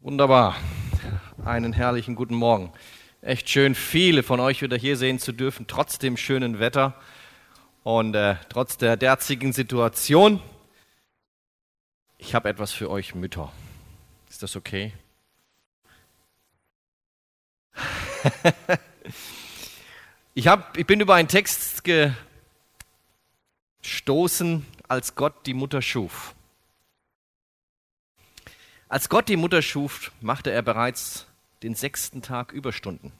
Wunderbar. Einen herrlichen guten Morgen. Echt schön, viele von euch wieder hier sehen zu dürfen, trotz dem schönen Wetter und äh, trotz der derzigen Situation. Ich habe etwas für euch Mütter. Ist das okay? ich, hab, ich bin über einen Text gestoßen, als Gott die Mutter schuf. Als Gott die Mutter schuf, machte er bereits den sechsten Tag Überstunden.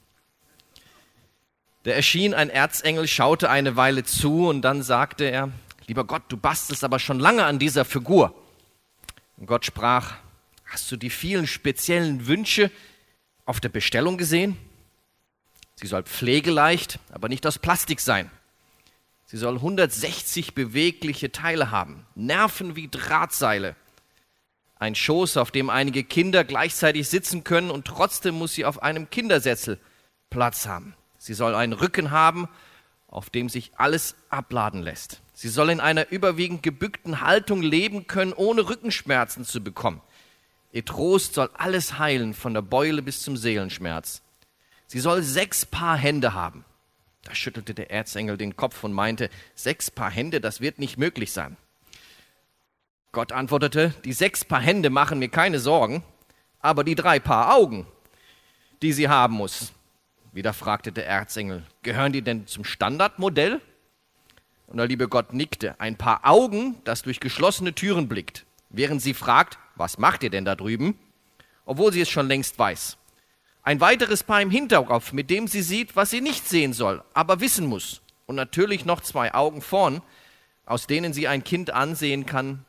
Da erschien ein Erzengel, schaute eine Weile zu und dann sagte er, lieber Gott, du bastelst aber schon lange an dieser Figur. Und Gott sprach, hast du die vielen speziellen Wünsche auf der Bestellung gesehen? Sie soll pflegeleicht, aber nicht aus Plastik sein. Sie soll 160 bewegliche Teile haben, Nerven wie Drahtseile ein Schoß, auf dem einige Kinder gleichzeitig sitzen können und trotzdem muss sie auf einem Kindersessel Platz haben. Sie soll einen Rücken haben, auf dem sich alles abladen lässt. Sie soll in einer überwiegend gebückten Haltung leben können, ohne Rückenschmerzen zu bekommen. Ihr Trost soll alles heilen, von der Beule bis zum Seelenschmerz. Sie soll sechs Paar Hände haben. Da schüttelte der Erzengel den Kopf und meinte, sechs Paar Hände, das wird nicht möglich sein. Gott antwortete, die sechs Paar Hände machen mir keine Sorgen, aber die drei Paar Augen, die sie haben muss. Wieder fragte der Erzengel, gehören die denn zum Standardmodell? Und der liebe Gott nickte, ein Paar Augen, das durch geschlossene Türen blickt, während sie fragt, was macht ihr denn da drüben? Obwohl sie es schon längst weiß. Ein weiteres Paar im Hinterkopf, mit dem sie sieht, was sie nicht sehen soll, aber wissen muss. Und natürlich noch zwei Augen vorn, aus denen sie ein Kind ansehen kann,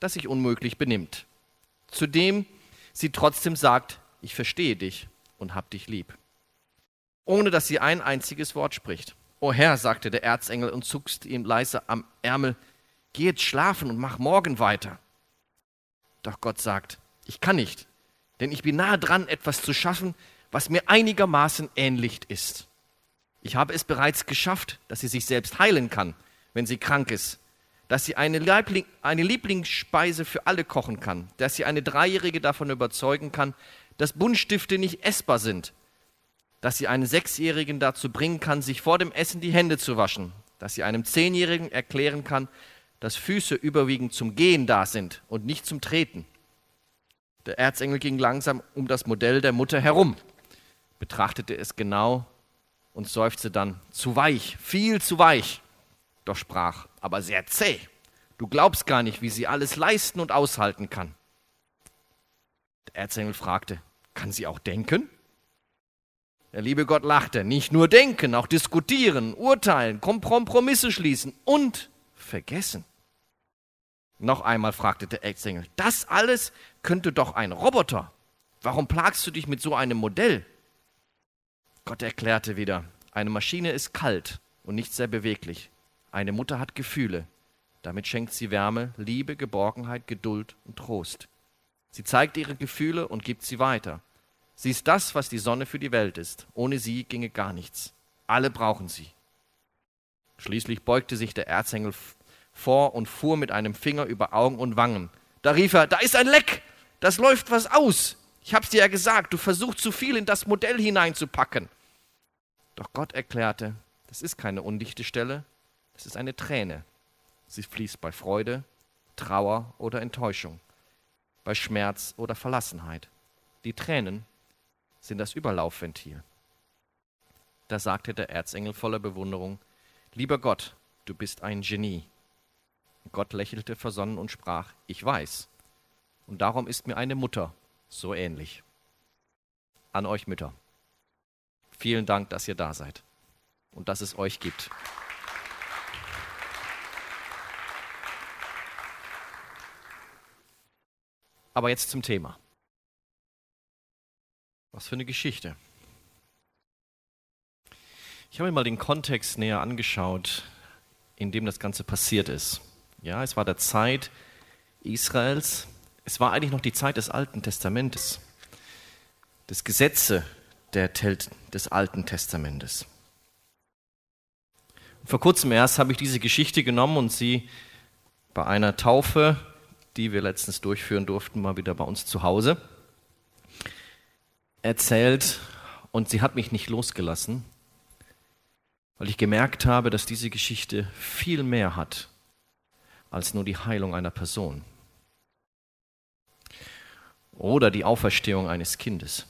das sich unmöglich benimmt. Zudem sie trotzdem sagt, ich verstehe dich und hab dich lieb. Ohne dass sie ein einziges Wort spricht. O Herr, sagte der Erzengel und zuckste ihm leise am Ärmel, geh jetzt schlafen und mach morgen weiter. Doch Gott sagt, ich kann nicht, denn ich bin nahe dran, etwas zu schaffen, was mir einigermaßen ähnlich ist. Ich habe es bereits geschafft, dass sie sich selbst heilen kann, wenn sie krank ist dass sie eine, Liebling, eine Lieblingsspeise für alle kochen kann, dass sie eine Dreijährige davon überzeugen kann, dass Buntstifte nicht essbar sind, dass sie einen Sechsjährigen dazu bringen kann, sich vor dem Essen die Hände zu waschen, dass sie einem Zehnjährigen erklären kann, dass Füße überwiegend zum Gehen da sind und nicht zum Treten. Der Erzengel ging langsam um das Modell der Mutter herum, betrachtete es genau und seufzte dann, zu weich, viel zu weich. Doch sprach, aber sehr zäh. Du glaubst gar nicht, wie sie alles leisten und aushalten kann. Der Erzengel fragte, kann sie auch denken? Der liebe Gott lachte, nicht nur denken, auch diskutieren, urteilen, Kompromisse schließen und vergessen. Noch einmal fragte der Erzengel, das alles könnte doch ein Roboter. Warum plagst du dich mit so einem Modell? Gott erklärte wieder, eine Maschine ist kalt und nicht sehr beweglich. Eine Mutter hat Gefühle. Damit schenkt sie Wärme, Liebe, Geborgenheit, Geduld und Trost. Sie zeigt ihre Gefühle und gibt sie weiter. Sie ist das, was die Sonne für die Welt ist. Ohne sie ginge gar nichts. Alle brauchen sie. Schließlich beugte sich der Erzengel vor und fuhr mit einem Finger über Augen und Wangen. Da rief er, da ist ein Leck, das läuft was aus. Ich hab's dir ja gesagt, du versuchst zu viel in das Modell hineinzupacken. Doch Gott erklärte, das ist keine undichte Stelle, es ist eine Träne. Sie fließt bei Freude, Trauer oder Enttäuschung, bei Schmerz oder Verlassenheit. Die Tränen sind das Überlaufventil. Da sagte der Erzengel voller Bewunderung, Lieber Gott, du bist ein Genie. Gott lächelte versonnen und sprach, Ich weiß, und darum ist mir eine Mutter so ähnlich. An euch Mütter. Vielen Dank, dass ihr da seid und dass es euch gibt. Aber jetzt zum Thema. Was für eine Geschichte. Ich habe mir mal den Kontext näher angeschaut, in dem das Ganze passiert ist. Ja, es war der Zeit Israels. Es war eigentlich noch die Zeit des Alten Testamentes. Das Gesetze der, des Alten Testamentes. Vor kurzem erst habe ich diese Geschichte genommen und sie bei einer Taufe die wir letztens durchführen durften, mal wieder bei uns zu Hause, erzählt und sie hat mich nicht losgelassen, weil ich gemerkt habe, dass diese Geschichte viel mehr hat als nur die Heilung einer Person oder die Auferstehung eines Kindes.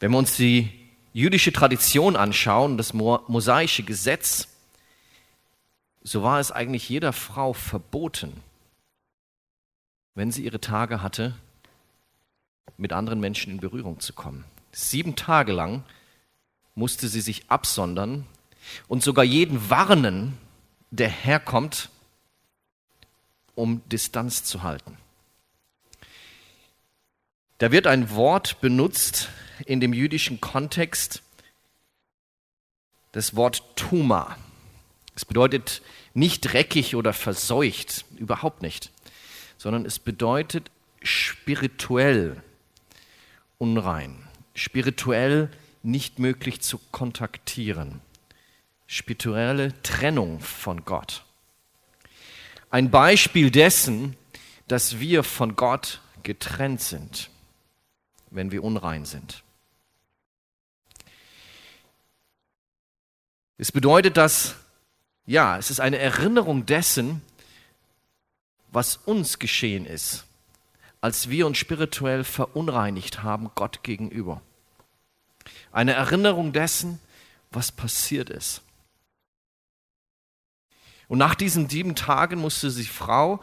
Wenn wir uns die jüdische Tradition anschauen, das mosaische Gesetz, so war es eigentlich jeder Frau verboten, wenn sie ihre Tage hatte, mit anderen Menschen in Berührung zu kommen. Sieben Tage lang musste sie sich absondern und sogar jeden warnen, der herkommt, um Distanz zu halten. Da wird ein Wort benutzt in dem jüdischen Kontext, das Wort Tuma. Es bedeutet nicht dreckig oder verseucht, überhaupt nicht, sondern es bedeutet spirituell unrein, spirituell nicht möglich zu kontaktieren, spirituelle Trennung von Gott. Ein Beispiel dessen, dass wir von Gott getrennt sind, wenn wir unrein sind. Es bedeutet, dass, ja, es ist eine Erinnerung dessen, was uns geschehen ist, als wir uns spirituell verunreinigt haben Gott gegenüber. Eine Erinnerung dessen, was passiert ist. Und nach diesen sieben Tagen musste die Frau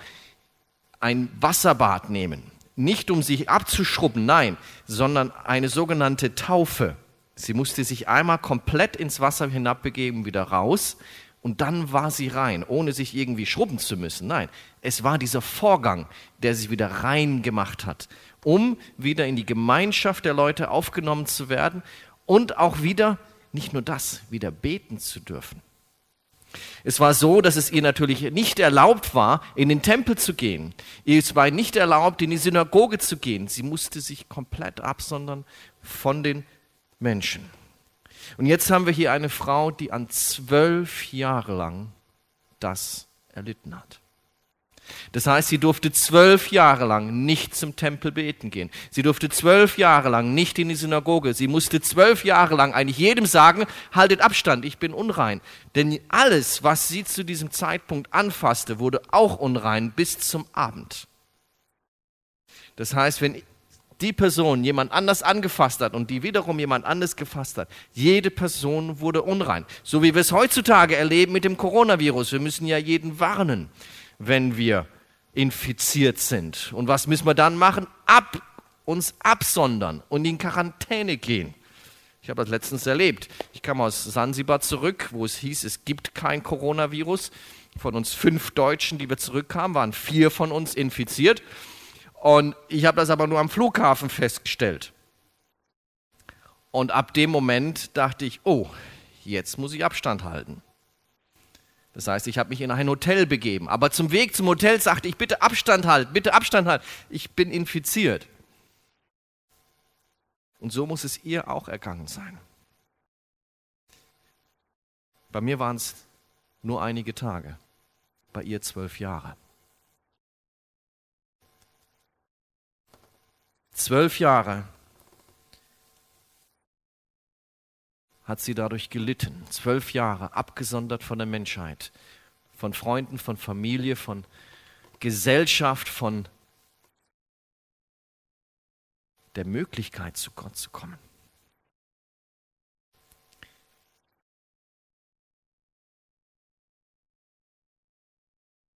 ein Wasserbad nehmen. Nicht um sich abzuschrubben, nein, sondern eine sogenannte Taufe. Sie musste sich einmal komplett ins Wasser hinabbegeben, wieder raus. Und dann war sie rein, ohne sich irgendwie schrubben zu müssen. Nein, es war dieser Vorgang, der sie wieder rein gemacht hat, um wieder in die Gemeinschaft der Leute aufgenommen zu werden und auch wieder, nicht nur das, wieder beten zu dürfen. Es war so, dass es ihr natürlich nicht erlaubt war, in den Tempel zu gehen. Es war nicht erlaubt, in die Synagoge zu gehen. Sie musste sich komplett absondern von den Menschen. Und jetzt haben wir hier eine Frau, die an zwölf Jahre lang das erlitten hat. Das heißt, sie durfte zwölf Jahre lang nicht zum Tempel beten gehen. Sie durfte zwölf Jahre lang nicht in die Synagoge. Sie musste zwölf Jahre lang eigentlich jedem sagen, haltet Abstand, ich bin unrein. Denn alles, was sie zu diesem Zeitpunkt anfasste, wurde auch unrein bis zum Abend. Das heißt, wenn die Person jemand anders angefasst hat und die wiederum jemand anders gefasst hat, jede Person wurde unrein. So wie wir es heutzutage erleben mit dem Coronavirus. Wir müssen ja jeden warnen wenn wir infiziert sind. Und was müssen wir dann machen? Ab, uns absondern und in Quarantäne gehen. Ich habe das letztens erlebt. Ich kam aus Sansibar zurück, wo es hieß, es gibt kein Coronavirus. Von uns fünf Deutschen, die wir zurückkamen, waren vier von uns infiziert. Und ich habe das aber nur am Flughafen festgestellt. Und ab dem Moment dachte ich, oh, jetzt muss ich Abstand halten. Das heißt, ich habe mich in ein Hotel begeben. Aber zum Weg zum Hotel sagte ich, bitte Abstand halten, bitte Abstand halten. Ich bin infiziert. Und so muss es ihr auch ergangen sein. Bei mir waren es nur einige Tage, bei ihr zwölf Jahre. Zwölf Jahre hat sie dadurch gelitten. Zwölf Jahre abgesondert von der Menschheit, von Freunden, von Familie, von Gesellschaft, von der Möglichkeit, zu Gott zu kommen.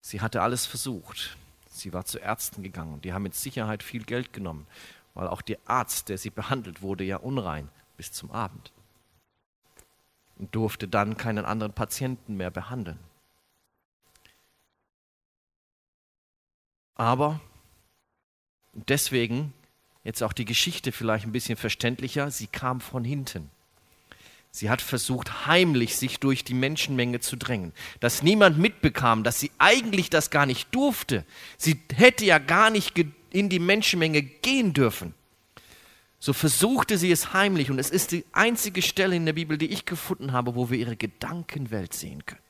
Sie hatte alles versucht. Sie war zu Ärzten gegangen. Die haben mit Sicherheit viel Geld genommen, weil auch der Arzt, der sie behandelt, wurde ja unrein bis zum Abend und durfte dann keinen anderen Patienten mehr behandeln. Aber deswegen, jetzt auch die Geschichte vielleicht ein bisschen verständlicher, sie kam von hinten. Sie hat versucht, heimlich sich durch die Menschenmenge zu drängen, dass niemand mitbekam, dass sie eigentlich das gar nicht durfte. Sie hätte ja gar nicht in die Menschenmenge gehen dürfen. So versuchte sie es heimlich und es ist die einzige Stelle in der Bibel, die ich gefunden habe, wo wir ihre Gedankenwelt sehen können.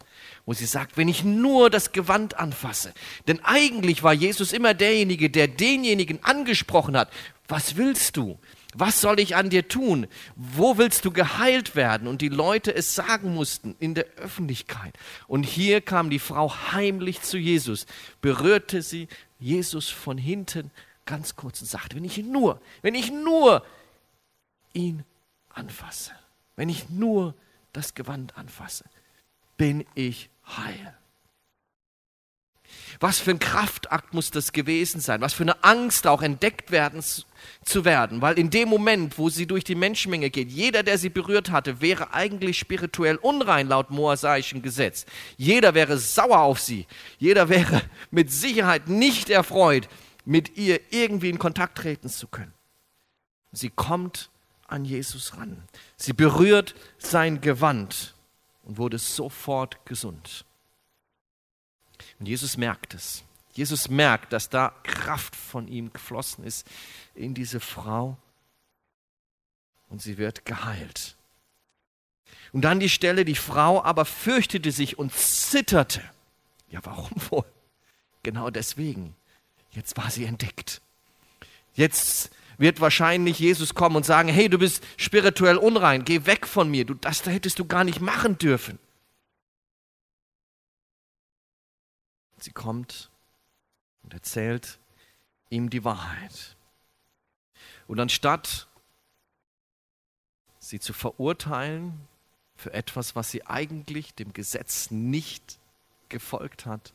wo sie sagt, wenn ich nur das Gewand anfasse. Denn eigentlich war Jesus immer derjenige, der denjenigen angesprochen hat, was willst du? Was soll ich an dir tun? Wo willst du geheilt werden? Und die Leute es sagen mussten in der Öffentlichkeit. Und hier kam die Frau heimlich zu Jesus, berührte sie Jesus von hinten ganz kurz und sagte, wenn ich nur, wenn ich nur ihn anfasse, wenn ich nur das Gewand anfasse, bin ich heil. Was für ein Kraftakt muss das gewesen sein? Was für eine Angst auch entdeckt werden zu werden? Weil in dem Moment, wo sie durch die Menschenmenge geht, jeder, der sie berührt hatte, wäre eigentlich spirituell unrein laut moasaischen Gesetz. Jeder wäre sauer auf sie. Jeder wäre mit Sicherheit nicht erfreut, mit ihr irgendwie in Kontakt treten zu können. Sie kommt an Jesus ran. Sie berührt sein Gewand und wurde sofort gesund. Und Jesus merkt es. Jesus merkt, dass da Kraft von ihm geflossen ist in diese Frau und sie wird geheilt. Und dann die Stelle, die Frau aber fürchtete sich und zitterte. Ja, warum wohl? Genau deswegen. Jetzt war sie entdeckt. Jetzt wird wahrscheinlich Jesus kommen und sagen, hey, du bist spirituell unrein, geh weg von mir, du, das hättest du gar nicht machen dürfen. Sie kommt und erzählt ihm die Wahrheit. Und anstatt sie zu verurteilen für etwas, was sie eigentlich dem Gesetz nicht gefolgt hat,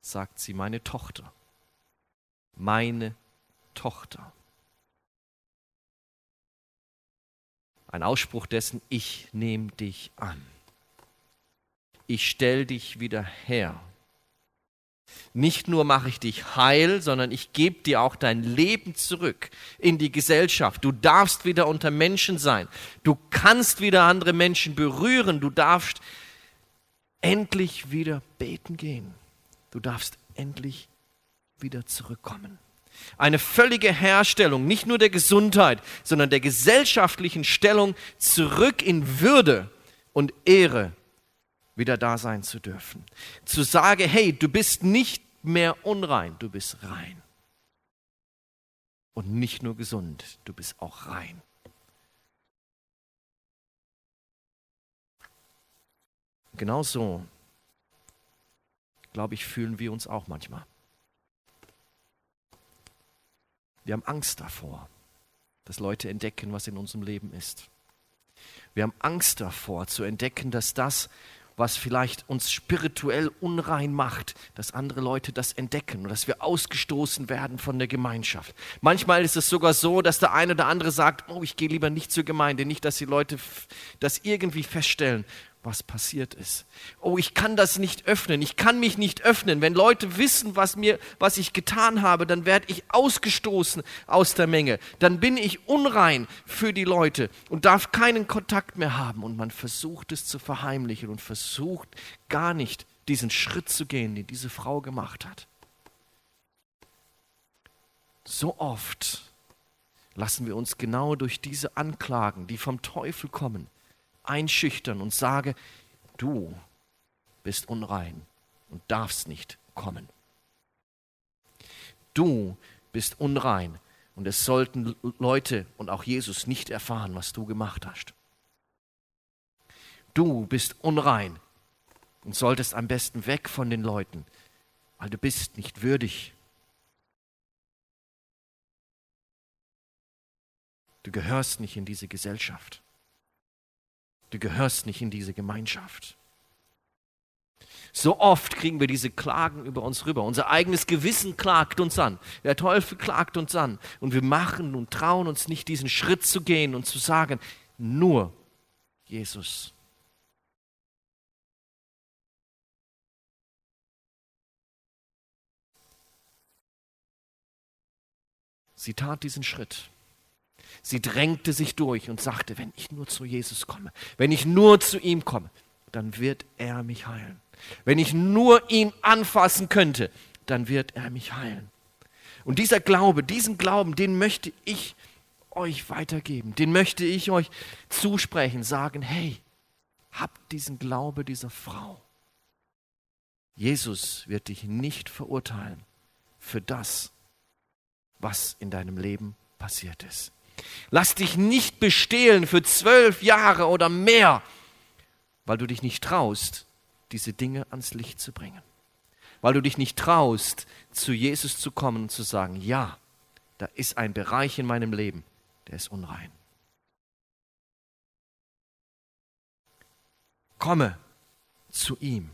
sagt sie, meine Tochter, meine Tochter. Ein Ausspruch dessen, ich nehme dich an. Ich stell dich wieder her. Nicht nur mache ich dich heil, sondern ich gebe dir auch dein Leben zurück in die Gesellschaft. Du darfst wieder unter Menschen sein. Du kannst wieder andere Menschen berühren. Du darfst endlich wieder beten gehen. Du darfst endlich wieder zurückkommen. Eine völlige Herstellung, nicht nur der Gesundheit, sondern der gesellschaftlichen Stellung zurück in Würde und Ehre wieder da sein zu dürfen. Zu sagen, hey, du bist nicht mehr unrein, du bist rein. Und nicht nur gesund, du bist auch rein. Genau so, glaube ich, fühlen wir uns auch manchmal. Wir haben Angst davor, dass Leute entdecken, was in unserem Leben ist. Wir haben Angst davor zu entdecken, dass das, was vielleicht uns spirituell unrein macht, dass andere Leute das entdecken und dass wir ausgestoßen werden von der Gemeinschaft. Manchmal ist es sogar so, dass der eine oder andere sagt, oh, ich gehe lieber nicht zur Gemeinde, nicht, dass die Leute das irgendwie feststellen was passiert ist. Oh, ich kann das nicht öffnen. Ich kann mich nicht öffnen. Wenn Leute wissen, was mir, was ich getan habe, dann werde ich ausgestoßen aus der Menge. Dann bin ich unrein für die Leute und darf keinen Kontakt mehr haben. Und man versucht es zu verheimlichen und versucht gar nicht diesen Schritt zu gehen, den diese Frau gemacht hat. So oft lassen wir uns genau durch diese Anklagen, die vom Teufel kommen, einschüchtern und sage, du bist unrein und darfst nicht kommen. Du bist unrein und es sollten Leute und auch Jesus nicht erfahren, was du gemacht hast. Du bist unrein und solltest am besten weg von den Leuten, weil du bist nicht würdig. Du gehörst nicht in diese Gesellschaft. Du gehörst nicht in diese Gemeinschaft. So oft kriegen wir diese Klagen über uns rüber. Unser eigenes Gewissen klagt uns an. Der Teufel klagt uns an. Und wir machen und trauen uns nicht, diesen Schritt zu gehen und zu sagen, nur Jesus. Sie tat diesen Schritt. Sie drängte sich durch und sagte, wenn ich nur zu Jesus komme, wenn ich nur zu ihm komme, dann wird er mich heilen. Wenn ich nur ihn anfassen könnte, dann wird er mich heilen. Und dieser Glaube, diesen Glauben, den möchte ich euch weitergeben. Den möchte ich euch zusprechen, sagen, hey, habt diesen Glaube dieser Frau. Jesus wird dich nicht verurteilen für das, was in deinem Leben passiert ist. Lass dich nicht bestehlen für zwölf Jahre oder mehr, weil du dich nicht traust, diese Dinge ans Licht zu bringen. Weil du dich nicht traust, zu Jesus zu kommen und zu sagen, ja, da ist ein Bereich in meinem Leben, der ist unrein. Komme zu ihm.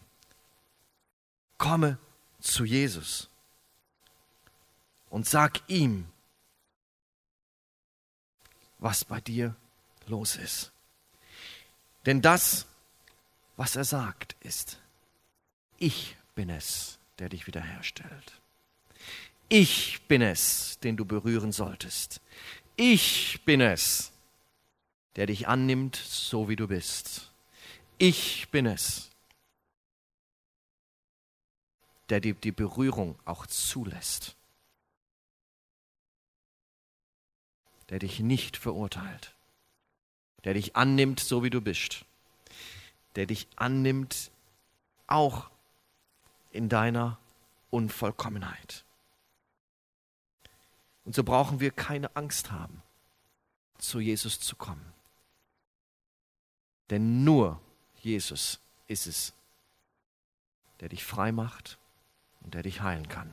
Komme zu Jesus und sag ihm, was bei dir los ist. Denn das, was er sagt, ist, ich bin es, der dich wiederherstellt. Ich bin es, den du berühren solltest. Ich bin es, der dich annimmt, so wie du bist. Ich bin es, der dir die Berührung auch zulässt. Der dich nicht verurteilt. Der dich annimmt, so wie du bist. Der dich annimmt, auch in deiner Unvollkommenheit. Und so brauchen wir keine Angst haben, zu Jesus zu kommen. Denn nur Jesus ist es, der dich frei macht und der dich heilen kann.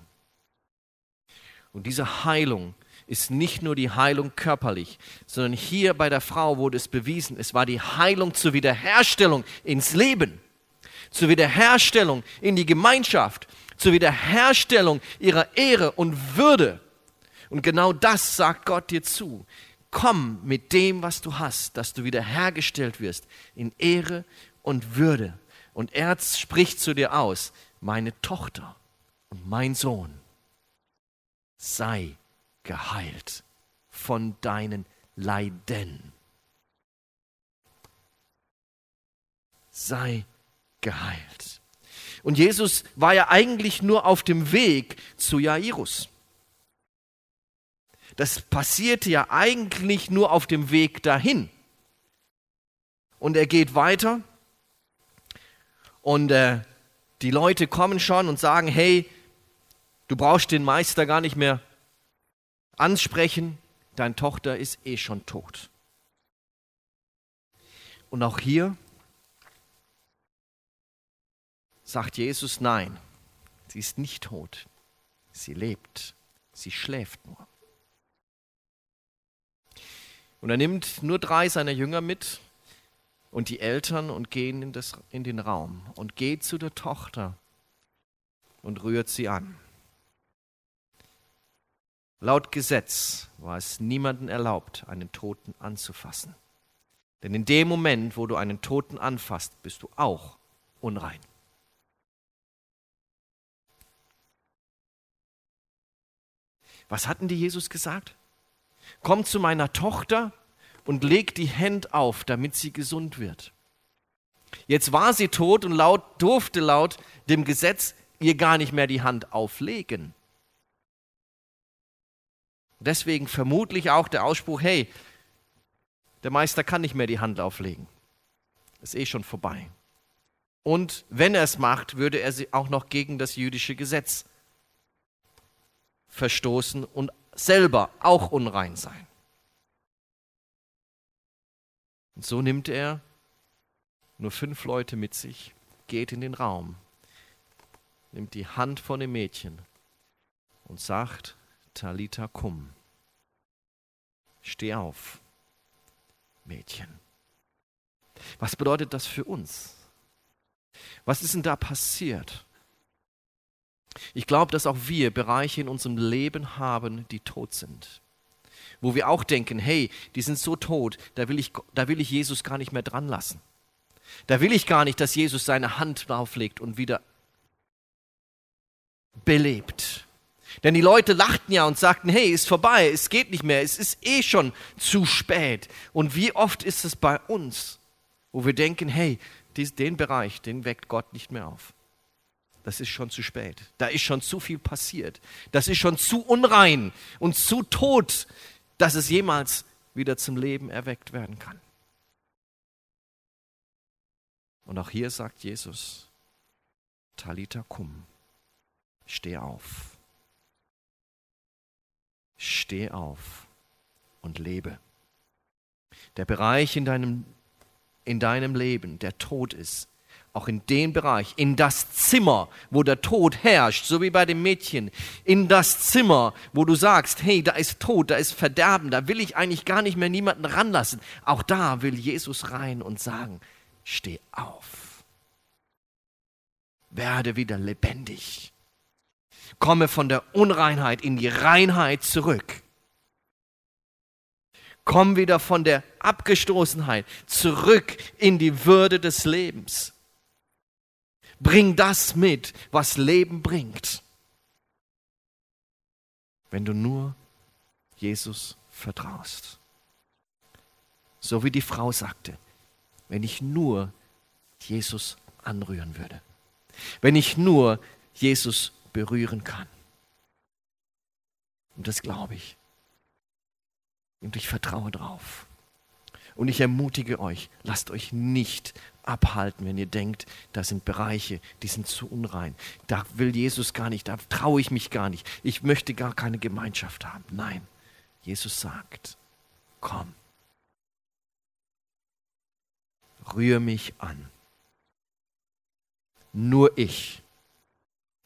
Und diese Heilung ist nicht nur die Heilung körperlich, sondern hier bei der Frau wurde es bewiesen, es war die Heilung zur Wiederherstellung ins Leben, zur Wiederherstellung in die Gemeinschaft, zur Wiederherstellung ihrer Ehre und Würde. Und genau das sagt Gott dir zu. Komm mit dem, was du hast, dass du wiederhergestellt wirst in Ehre und Würde. Und er spricht zu dir aus, meine Tochter und mein Sohn, sei geheilt von deinen Leiden. Sei geheilt. Und Jesus war ja eigentlich nur auf dem Weg zu Jairus. Das passierte ja eigentlich nur auf dem Weg dahin. Und er geht weiter und äh, die Leute kommen schon und sagen, hey, du brauchst den Meister gar nicht mehr ansprechen, deine Tochter ist eh schon tot. Und auch hier sagt Jesus, nein, sie ist nicht tot, sie lebt, sie schläft nur. Und er nimmt nur drei seiner Jünger mit und die Eltern und gehen in, das, in den Raum und geht zu der Tochter und rührt sie an. Laut Gesetz war es niemandem erlaubt, einen Toten anzufassen. Denn in dem Moment, wo du einen Toten anfasst, bist du auch unrein. Was hatten die Jesus gesagt? komm zu meiner Tochter und leg die Hände auf, damit sie gesund wird. Jetzt war sie tot und laut, durfte laut dem Gesetz ihr gar nicht mehr die Hand auflegen. Deswegen vermutlich auch der Ausspruch, hey, der Meister kann nicht mehr die Hand auflegen. Ist eh schon vorbei. Und wenn er es macht, würde er sie auch noch gegen das jüdische Gesetz verstoßen und selber auch unrein sein. Und so nimmt er nur fünf Leute mit sich, geht in den Raum, nimmt die Hand von dem Mädchen und sagt, Talita kum, steh auf, Mädchen. Was bedeutet das für uns? Was ist denn da passiert? Ich glaube, dass auch wir Bereiche in unserem Leben haben, die tot sind. Wo wir auch denken, hey, die sind so tot, da will ich, da will ich Jesus gar nicht mehr dran lassen. Da will ich gar nicht, dass Jesus seine Hand drauflegt und wieder belebt. Denn die Leute lachten ja und sagten, hey, ist vorbei, es geht nicht mehr, es ist eh schon zu spät. Und wie oft ist es bei uns, wo wir denken, hey, den Bereich, den weckt Gott nicht mehr auf das ist schon zu spät. Da ist schon zu viel passiert. Das ist schon zu unrein und zu tot, dass es jemals wieder zum Leben erweckt werden kann. Und auch hier sagt Jesus, Talita kum. Steh auf. Steh auf und lebe. Der Bereich in deinem, in deinem Leben, der tot ist, auch in den Bereich, in das Zimmer, wo der Tod herrscht, so wie bei dem Mädchen, in das Zimmer, wo du sagst, hey, da ist Tod, da ist Verderben, da will ich eigentlich gar nicht mehr niemanden ranlassen. Auch da will Jesus rein und sagen, steh auf. Werde wieder lebendig. Komme von der Unreinheit in die Reinheit zurück. Komm wieder von der Abgestoßenheit zurück in die Würde des Lebens. Bring das mit, was Leben bringt. Wenn du nur Jesus vertraust. So wie die Frau sagte, wenn ich nur Jesus anrühren würde. Wenn ich nur Jesus berühren kann. Und das glaube ich. Und ich vertraue drauf. Und ich ermutige euch, lasst euch nicht abhalten, wenn ihr denkt, da sind Bereiche, die sind zu unrein. Da will Jesus gar nicht, da traue ich mich gar nicht. Ich möchte gar keine Gemeinschaft haben. Nein, Jesus sagt, komm, rühr mich an. Nur ich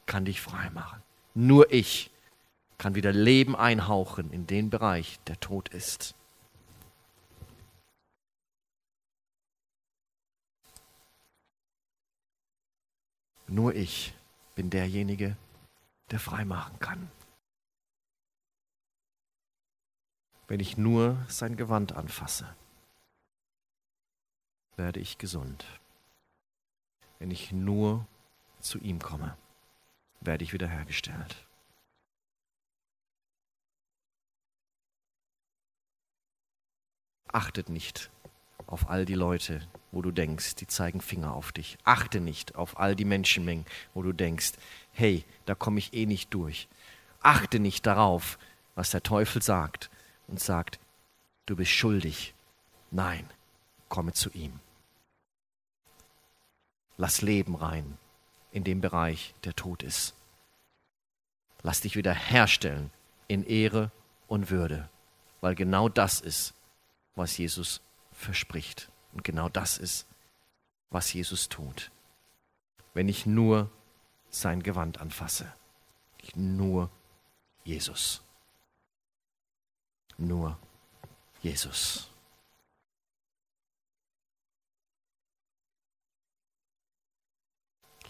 kann dich frei machen. Nur ich kann wieder Leben einhauchen in den Bereich, der tot ist. Nur ich bin derjenige, der frei machen kann. Wenn ich nur sein Gewand anfasse, werde ich gesund. Wenn ich nur zu ihm komme, werde ich wiederhergestellt. Achtet nicht auf all die Leute, wo du denkst, die zeigen Finger auf dich. Achte nicht auf all die Menschenmengen, wo du denkst, hey, da komme ich eh nicht durch. Achte nicht darauf, was der Teufel sagt und sagt, du bist schuldig. Nein, komme zu ihm. Lass Leben rein in dem Bereich, der tot ist. Lass dich wieder herstellen in Ehre und Würde, weil genau das ist, was Jesus verspricht. Und genau das ist, was Jesus tut. Wenn ich nur sein Gewand anfasse. Ich nur Jesus. Nur Jesus.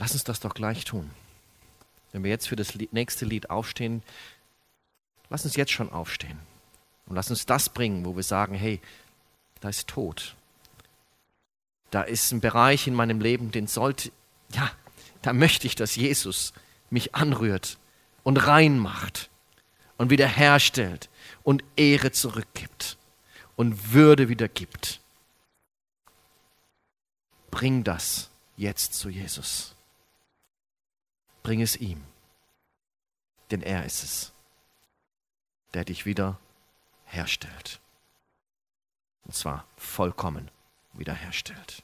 Lass uns das doch gleich tun. Wenn wir jetzt für das nächste Lied aufstehen, lass uns jetzt schon aufstehen. Und lass uns das bringen, wo wir sagen, hey, da ist Tod. Da ist ein Bereich in meinem Leben, den sollte, ja, da möchte ich, dass Jesus mich anrührt und rein macht und wiederherstellt und Ehre zurückgibt und Würde wieder gibt. Bring das jetzt zu Jesus. Bring es ihm, denn er ist es, der dich wieder herstellt. Und zwar vollkommen wiederherstellt.